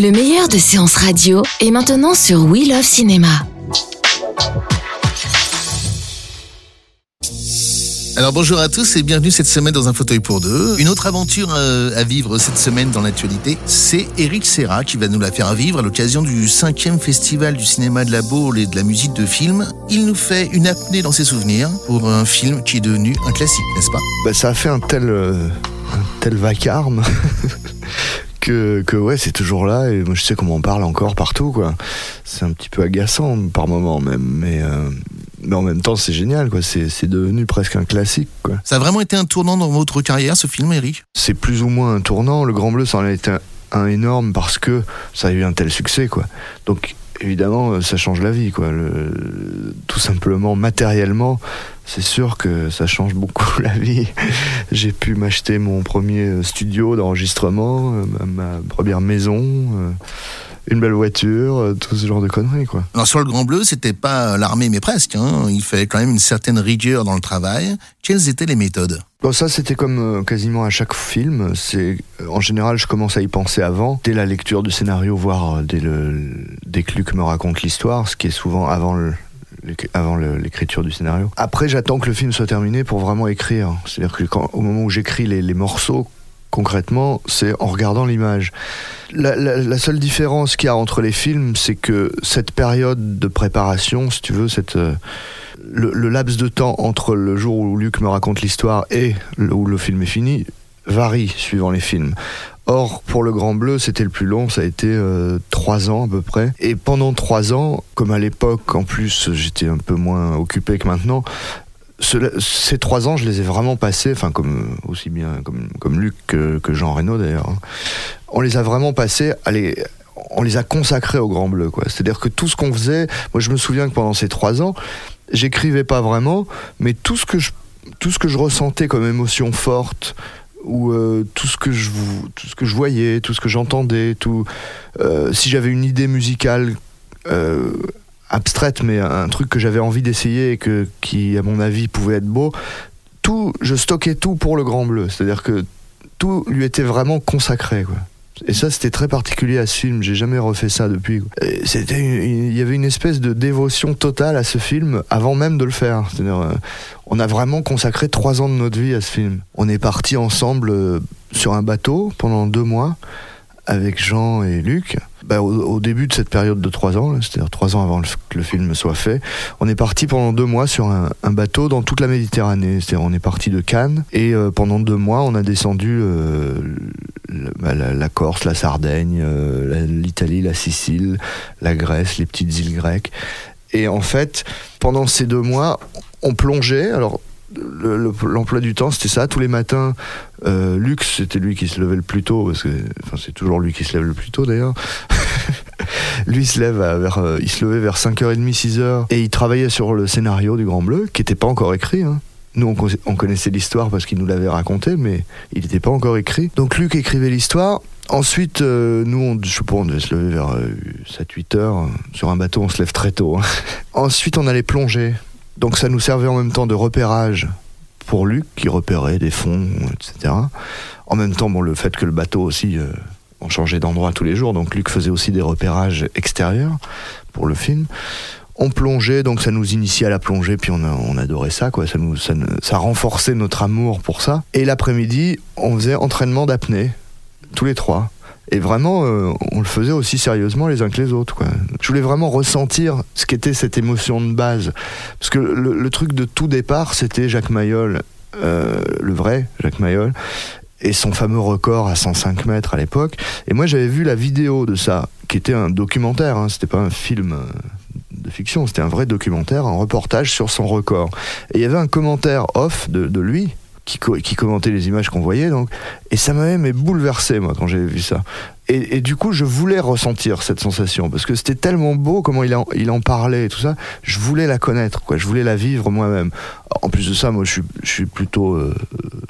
Le meilleur de séances radio est maintenant sur We Love Cinéma. Alors bonjour à tous et bienvenue cette semaine dans un fauteuil pour deux. Une autre aventure euh, à vivre cette semaine dans l'actualité, c'est Eric Serra qui va nous la faire vivre à l'occasion du cinquième festival du cinéma de la Baule et de la musique de film. Il nous fait une apnée dans ses souvenirs pour un film qui est devenu un classique, n'est-ce pas? Bah, Ça a fait un tel, euh, un tel vacarme que, que ouais, c'est toujours là et moi je sais comment on parle encore partout quoi. C'est un petit peu agaçant par moment même, mais euh, mais en même temps c'est génial quoi. C'est, c'est devenu presque un classique quoi. Ça a vraiment été un tournant dans votre carrière ce film, Eric? C'est plus ou moins un tournant. Le Grand Bleu, ça en a été un, un énorme parce que ça a eu un tel succès quoi. Donc évidemment, euh, ça change la vie, quoi. Le, tout simplement, matériellement, c'est sûr que ça change beaucoup la vie. J'ai pu m'acheter mon premier euh, studio d'enregistrement, euh, ma, première maison. une belle voiture, tout ce genre de conneries, quoi. Alors sur le Grand Bleu, c'était pas l'armée, mais presque. Hein. Il fallait quand même une certaine rigueur dans le travail. Quelles étaient les méthodes? Bon, ça, c'était comme euh, quasiment à chaque film. C'est euh, en général, je commence à y penser avant, dès la lecture du scénario, voire euh, dès le dès que Luc me raconte l'histoire, ce qui est souvent avant le avant l'écriture du scénario. Après, j'attends que le film soit terminé pour vraiment écrire. C'est-à-dire que quand, au moment où j'écris les, morceaux, concrètement, c'est en regardant l'image. La, seule différence qu'il y a entre les films, c'est que cette période de préparation, si tu veux, cette le, le, laps de temps entre le jour où Luc me raconte l'histoire et où le film est fini varie suivant les films. Or, pour le Grand Bleu, c'était le plus long, ça a été euh, trois ans à peu près. Et pendant trois ans, comme à l'époque, en plus, j'étais un peu moins occupé que maintenant, ce, ces trois ans, je les ai vraiment passés, enfin, comme, aussi bien comme, comme Luc que, que Jean Reno d'ailleurs. Hein. On les a vraiment passés on les a consacrés au Grand Bleu, quoi. C'est-à-dire que tout ce qu'on faisait, moi je me souviens que pendant ces trois ans, j'écrivais pas vraiment, mais tout ce que je, tout ce que je ressentais comme émotion forte, ou euh, tout ce que je tout ce que je voyais, tout ce que j'entendais, tout euh, si j'avais une idée musicale euh, abstraite mais un truc que j'avais envie d'essayer et que qui à mon avis pouvait être beau, tout je stockais tout pour le Grand Bleu, c'est-à-dire que tout lui était vraiment consacré. Et ça, c'était très particulier à ce film. J'ai jamais refait ça depuis. Il y avait une espèce de dévotion totale à ce film avant même de le faire. Euh, on a vraiment consacré trois ans de notre vie à ce film. On est parti ensemble euh, sur un bateau pendant deux mois avec Jean et Luc. Bah, au, début de cette période de trois ans, c'est-à-dire trois ans avant que le film soit fait, on est parti pendant deux mois sur un, bateau dans toute la Méditerranée. C'est-à-dire on est parti de Cannes et euh, pendant deux mois on a descendu euh, la, la, la, Corse, la Sardaigne, euh, l'Italie, la Sicile, la Grèce, les petites îles grecques. Et en fait, pendant ces deux mois, on plongeait. Alors l'emploi le, du temps, c'était ça. Tous les matins, euh, Lux, c'était lui qui se levait le plus tôt, parce que enfin, c'est toujours lui qui se lève le plus tôt d'ailleurs. lui se lève vers, euh, il se levait vers 5h30, 6h, et il travaillait sur le scénario du Grand Bleu, qui n'était pas encore écrit. Hein. Nous, on, on connaissait l'histoire parce qu'il nous l'avait raconté, mais il n'était pas encore écrit. Donc Luc écrivait l'histoire. Ensuite, euh, nous, on, je sais pas, on devait se lever vers 7-8 heures. Sur un bateau, on se lève très tôt. Hein. Ensuite, on allait plonger. Donc ça nous servait en même temps de repérage pour Luc, qui repérait des fonds, etc. En même temps, bon, le fait que le bateau aussi, euh, on changeait d'endroit tous les jours, donc Luc faisait aussi des repérages extérieurs pour le film. On plongeait, donc ça nous initiait à la plongée, puis on, a, on adorait ça, quoi. Ça, nous, ça, ça renforçait notre amour pour ça. Et l'après-midi, on faisait entraînement d'apnée, tous les trois. Et vraiment, euh, on le faisait aussi sérieusement les uns que les autres. Je voulais vraiment ressentir ce qu'était cette émotion de base. Parce que le, truc de tout départ, c'était Jacques Mayol, euh, le vrai Jacques Mayol, et son fameux record à 105 mètres à l'époque. Et moi, j'avais vu la vidéo de ça, qui était un documentaire, hein, c'était pas un film. Euh, de fiction, c'était un vrai documentaire, un reportage sur son record. Et il y avait un commentaire off de lui, qui, commentait les images qu'on voyait. Donc, et ça m'avait mais bouleversé, moi, quand j'ai vu ça. Et, du coup, je voulais ressentir cette sensation, parce que c'était tellement beau comment il en, il en parlait et tout ça. Je voulais la connaître, quoi. Je voulais la vivre moi-même. En plus de ça, moi, je suis, je suis plutôt, euh,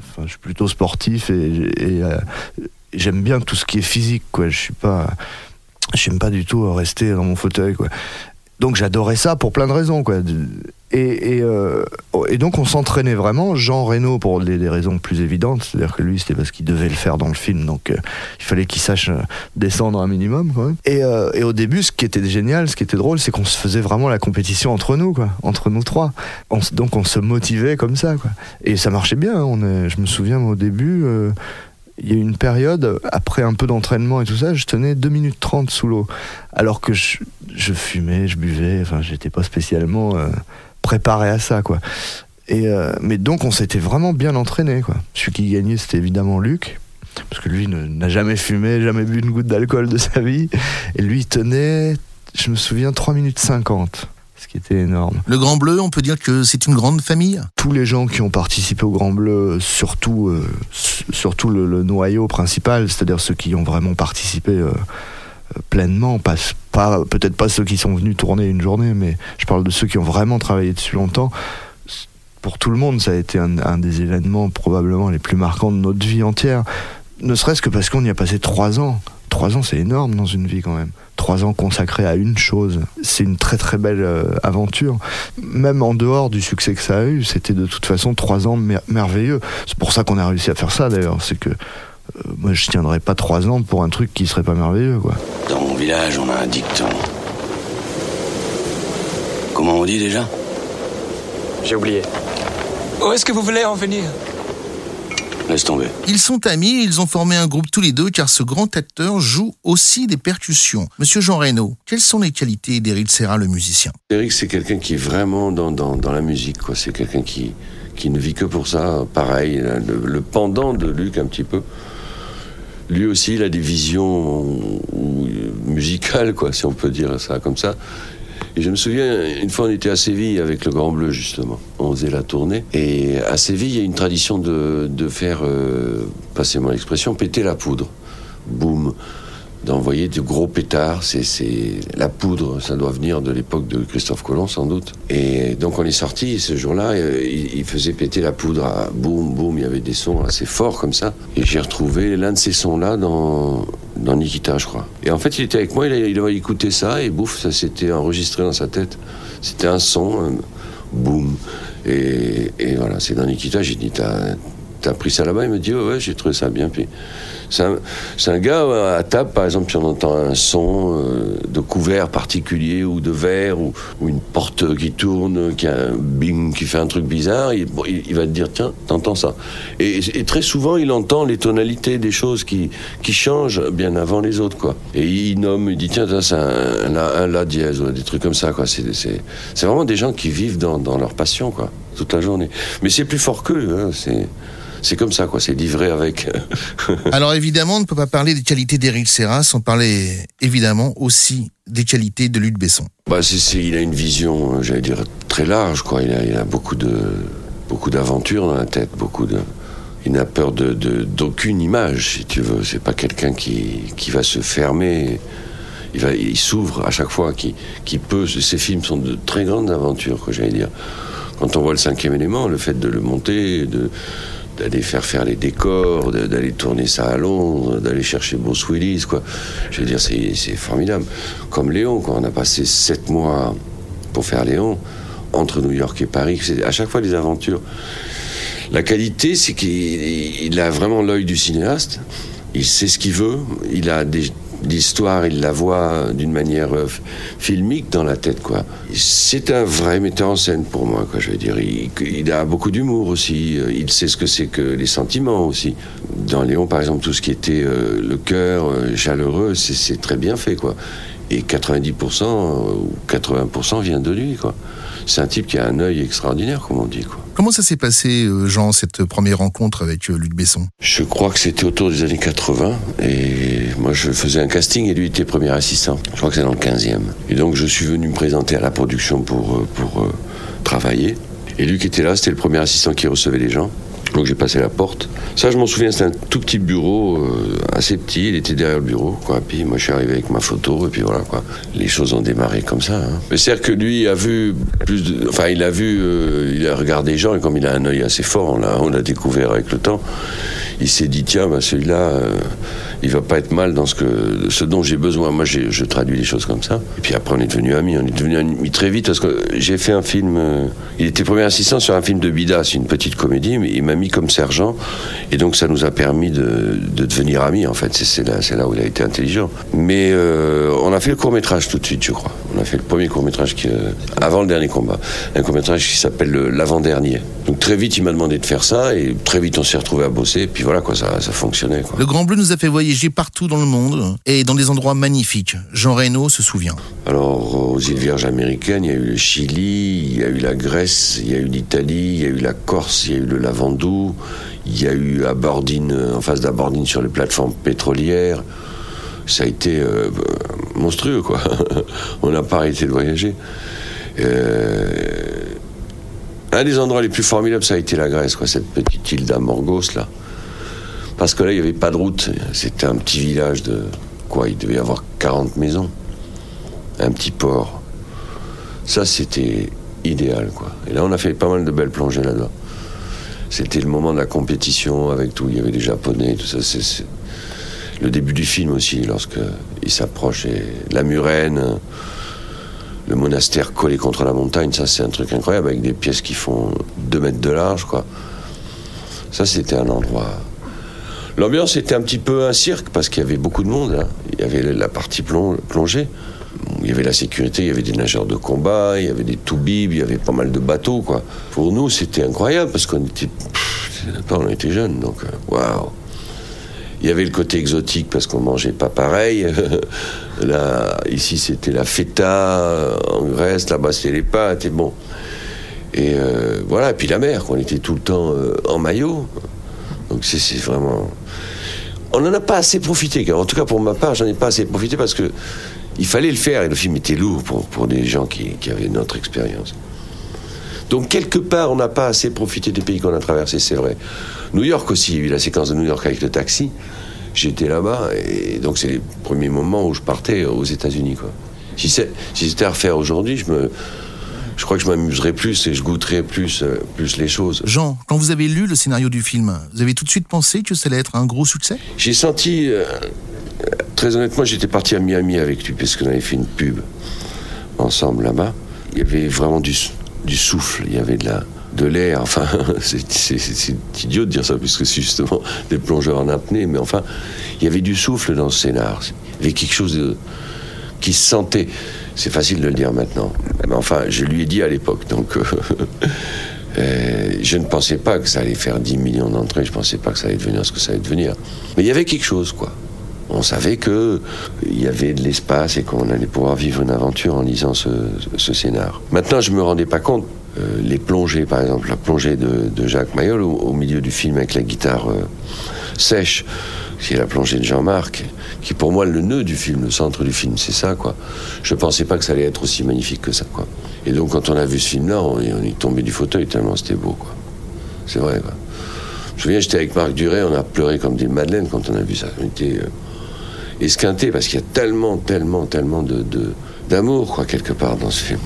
enfin, je suis plutôt sportif et, et euh, j'aime bien tout ce qui est physique, quoi. Je suis pas, j'aime pas du tout rester dans mon fauteuil, quoi. Donc j'adorais ça pour plein de raisons, quoi. Et, euh, et, donc on s'entraînait vraiment. Jean Reno pour des, raisons plus évidentes, c'est-à-dire que lui c'était parce qu'il devait le faire dans le film, donc euh, il fallait qu'il sache euh, descendre un minimum. Quoi. Et, et, au début, ce qui était génial, ce qui était drôle, c'est qu'on se faisait vraiment la compétition entre nous, quoi, entre nous trois. donc on se motivait comme ça, quoi. Et ça marchait bien. Hein. Je me souviens au début il y a eu une période, après un peu d'entraînement et tout ça, je tenais 2 minutes 30 sous l'eau. Alors que je, fumais, je buvais, enfin, j'étais pas spécialement préparé à ça, quoi. Et euh, mais donc on s'était vraiment bien entraîné, quoi. Celui qui gagnait, c'était évidemment Luc, parce que lui n'a jamais fumé, jamais bu une goutte d'alcool de sa vie. Et lui tenait, je me souviens, 3 minutes 50 ce qui était énorme. Le Grand Bleu, on peut dire que c'est une grande famille? Tous les gens qui ont participé au Grand Bleu, surtout, euh, surtout le, noyau principal, c'est-à-dire ceux qui ont vraiment participé euh, pleinement, pas, pas peut-être pas ceux qui sont venus tourner une journée, mais je parle de ceux qui ont vraiment travaillé dessus longtemps. Pour tout le monde, ça a été un, des événements probablement les plus marquants de notre vie entière. Ne serait-ce que parce qu'on y a passé trois ans. Trois ans, c'est énorme dans une vie quand même. Trois ans consacrés à une chose. C'est une très très belle euh, aventure. Même en dehors du succès que ça a eu, c'était de toute façon trois ans merveilleux. C'est pour ça qu'on a réussi à faire ça d'ailleurs. C'est que euh, moi je tiendrais pas trois ans pour un truc qui serait pas merveilleux quoi. Dans mon village on a un dicton. Comment on dit déjà? J'ai oublié. Où est-ce que vous voulez en venir? Laisse tomber. Ils sont amis, ils ont formé un groupe tous les deux car ce grand acteur joue aussi des percussions. Monsieur Jean Reynaud, quelles sont les qualités d'Éric Serra le musicien? Éric c'est quelqu'un qui est vraiment dans, dans, dans la musique, quoi. C'est quelqu'un qui, qui ne vit que pour ça. Pareil, le, le pendant de Luc un petit peu lui aussi, il a des visions musicales, quoi, si on peut dire ça comme ça. Et je me souviens, une fois, on était à Séville avec le Grand Bleu, justement. On faisait la tournée. Et à Séville, il y a une tradition de, faire, euh, passez-moi l'expression, péter la poudre. Boum d'envoyer de gros pétards. C'est, la poudre, ça doit venir de l'époque de Christophe Colomb sans doute. Et donc on est sorti ce jour-là, euh, il, faisait péter la poudre à boum boum, il y avait des sons assez forts comme ça. Et j'ai retrouvé l'un de ces sons-là dans dans Nikita, je crois. Et en fait, il était avec moi, il, avait écouté ça et bouf, ça s'était enregistré dans sa tête. C'était un son, boum. Et, voilà, c'est dans Nikita, j'ai dit, t'as, pris ça là-bas? Il me dit, ouais, j'ai trouvé ça bien. Puis c'est un, gars à table, par exemple, si on entend un son euh, de couvert particulier ou de verre ou, une porte qui tourne, qui a un bing, qui fait un truc bizarre, il, va te dire tiens, t'entends ça. Et, très souvent, il entend les tonalités des choses qui, changent bien avant les autres, quoi. Et il nomme, il dit tiens, c'est un, la dièse des trucs comme ça, quoi. C'est vraiment des gens qui vivent dans, leur passion, quoi, toute la journée. Mais c'est plus fort qu'eux, hein, c'est comme ça, quoi. C'est livré avec. Alors évidemment, on ne peut pas parler des qualités d'Éric Serra sans parler évidemment aussi des qualités de Luc Besson. Bah, c'est, il a une vision, euh, j'allais dire, très large, quoi. Il a, il a beaucoup de beaucoup d'aventures dans la tête, beaucoup de. Il n'a peur de, d'aucune image, si tu veux. C'est pas quelqu'un qui, qui va se fermer. Il, va, il s'ouvre à chaque fois, qui, qui peut. Ces films sont de très grandes aventures, que j'allais dire. Quand on voit le cinquième élément, le fait de le monter, de, d'aller faire faire les décors, d'aller tourner ça à Londres, d'aller chercher Bruce Willis, quoi. Je veux dire, c'est formidable. Comme Léon, quand on a passé sept mois pour faire Léon, entre New York et Paris, c'est à chaque fois des aventures. La qualité, c'est qu'il a vraiment l'œil du cinéaste. Il sait ce qu'il veut. Il a des, l'histoire, il la voit d'une manière euh, filmique dans la tête, quoi. C'est un vrai metteur en scène pour moi, quoi. Je veux dire, il, a beaucoup d'humour aussi. Euh, il sait ce que c'est que les sentiments aussi. Dans Léon, par exemple, tout ce qui était euh, le cœur chaleureux, c'est très bien fait, quoi. Et 90% ou 80% vient de lui, quoi c'est un type qui a un œil extraordinaire, comme on dit. Quoi. Comment ça s'est passé, Jean, cette première rencontre avec Luc Besson? Je crois que c'était autour des années 80. Et moi, je faisais un casting et lui était premier assistant. Je crois que c'est dans le 15e. Et donc, je suis venu me présenter à la production pour, euh, pour travailler. Et Luc était là, c'était le premier assistant qui recevait les gens. Donc j'ai passé la porte. Ça, je m'en souviens, c'était un tout petit bureau, euh, assez petit. Il était derrière le bureau, quoi. Puis moi, je suis arrivé avec ma photo, et puis voilà, quoi. Les choses ont démarré comme ça. Hein. Mais c'est-à-dire que lui a vu plus de... Enfin, il a vu, euh, il a regardé les gens, et comme il a un œil assez fort, on l'a découvert avec le temps. Il s'est dit tiens, bah, celui-là, euh, il va pas être mal dans ce, que, ce dont j'ai besoin. Moi, je traduis les choses comme ça. Et puis après, on est devenus amis. On est devenus amis très vite parce que j'ai fait un film. euh, il était premier assistant sur un film de Bida, c'est une petite comédie, mais il m'a mis comme sergent. Et donc, ça nous a permis de, de devenir amis, en fait. C'est- là, là où il a été intelligent. Mais euh, on a fait le court-métrage tout de suite, je crois. On a fait le premier court-métrage qui, euh, avant le dernier combat. Un court-métrage qui s'appelle le- L'avant-dernier. Donc, très vite, il m'a demandé de faire ça. Et très vite, on s'est retrouvé à bosser. Et puis voilà, quoi, ça, ça fonctionnait, quoi. Le Grand Bleu nous a fait voyager partout dans le monde et dans des endroits magnifiques. Jean Reno se souvient. Alors, aux îles Vierges américaines, il y a eu le Chili, il y a eu la Grèce, il y a eu l'Italie, il y a eu la Corse, il y a eu le Lavandou, il y a eu Abordine, euh, en face d'Abordine sur les plateformes pétrolières. Ça a été euh, monstrueux, quoi. On n'a pas arrêté de voyager. Euh, un des endroits les plus formidables, ça a été la Grèce, quoi, cette petite île d'Amorgos, là. Parce que là, il n'y avait pas de route. C'était un petit village de. Quoi Il devait y avoir 40 maisons. Un petit port. Ça, c'était idéal, quoi. Et là, on a fait pas mal de belles plongées là-dedans. C'était le moment de la compétition avec tout. Il y avait les Japonais, tout ça. C'est le début du film aussi, lorsque ils s'approchent. Et la murène, le monastère collé contre la montagne, ça, c'est un truc incroyable, avec des pièces qui font 2 mètres de large, quoi. Ça, c'était un endroit. L'ambiance était un petit peu un cirque parce qu'il y avait beaucoup de monde. hein. Il y avait la partie plong- plongée. Il y avait la sécurité, il y avait des nageurs de combat, il y avait des toubibs, il y avait pas mal de bateaux. Quoi. Pour nous, c'était incroyable parce qu'on était, pff, on était jeunes. Donc, euh, waouh! Il y avait le côté exotique parce qu'on mangeait pas pareil. Là, ici, c'était la feta en Grèce, là-bas, c'était les pâtes. Et bon. Et euh, voilà, et puis la mer, on était tout le temps euh, en maillot. Donc c'est vraiment. On n'en a pas assez profité, en tout cas pour ma part, j'en ai pas assez profité parce que il fallait le faire et le film était lourd pour, pour des gens qui, qui avaient notre expérience. Donc quelque part, on n'a pas assez profité des pays qu'on a traversés, c'est vrai. New York aussi, il y a eu la séquence de New York avec le taxi. J'étais là-bas et donc c'est les premiers moments où je partais aux États-Unis. quoi. Si c'est- si c'était à refaire aujourd'hui, je me, je crois que je m'amuserais plus et je goûterais plus, euh, plus les choses. Jean, quand vous avez lu le scénario du film, vous avez tout de suite pensé que ça allait être un gros succès? J'ai senti, euh, très honnêtement, j'étais parti à Miami avec lui parce qu'on avait fait une pub ensemble là-bas. Il y avait vraiment du, du souffle, il y avait de la de l'air, enfin, c'est- idiot de dire ça, puisque c'est justement des plongeurs en apnée, mais enfin, il y avait du souffle dans ce scénar. Il y avait quelque chose qui se sentait. C'est facile de le dire maintenant. Mais enfin, je lui ai dit à l'époque, donc euh, euh, je ne pensais pas que ça allait faire 10 millions d'entrées, je ne pensais pas que ça allait devenir ce que ça allait devenir. Mais il y avait quelque chose, quoi. On savait que il y avait de l'espace et qu'on allait pouvoir vivre une aventure en lisant ce, scénar. Maintenant, je me rendais pas compte. euh, les plongées, par exemple, la plongée de, Jacques Mayol au, milieu du film avec la guitare euh, sèche, qui est la plongée de Jean-Marc, qui pour moi le nœud du film, le centre du film, c'est ça, quoi. Je pensais pas que ça allait être aussi magnifique que ça, quoi. Et donc, quand on a vu ce film-là, on, est- tombé du fauteuil tellement c'était beau, quoi. C'est vrai. Je me souviens, j'étais avec Marc Duret, on a pleuré comme des madeleines quand on a vu ça. Euh, esquintés parce qu'il y a tellement, tellement, tellement de, d'amour, quoi, quelque part dans ce film.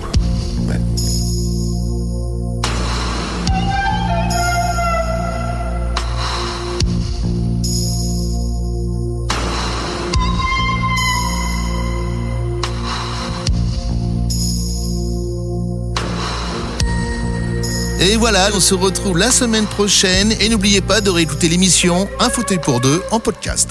Et voilà, on se retrouve la semaine prochaine et n'oubliez pas de réécouter l'émission Un fauteuil pour deux en podcast.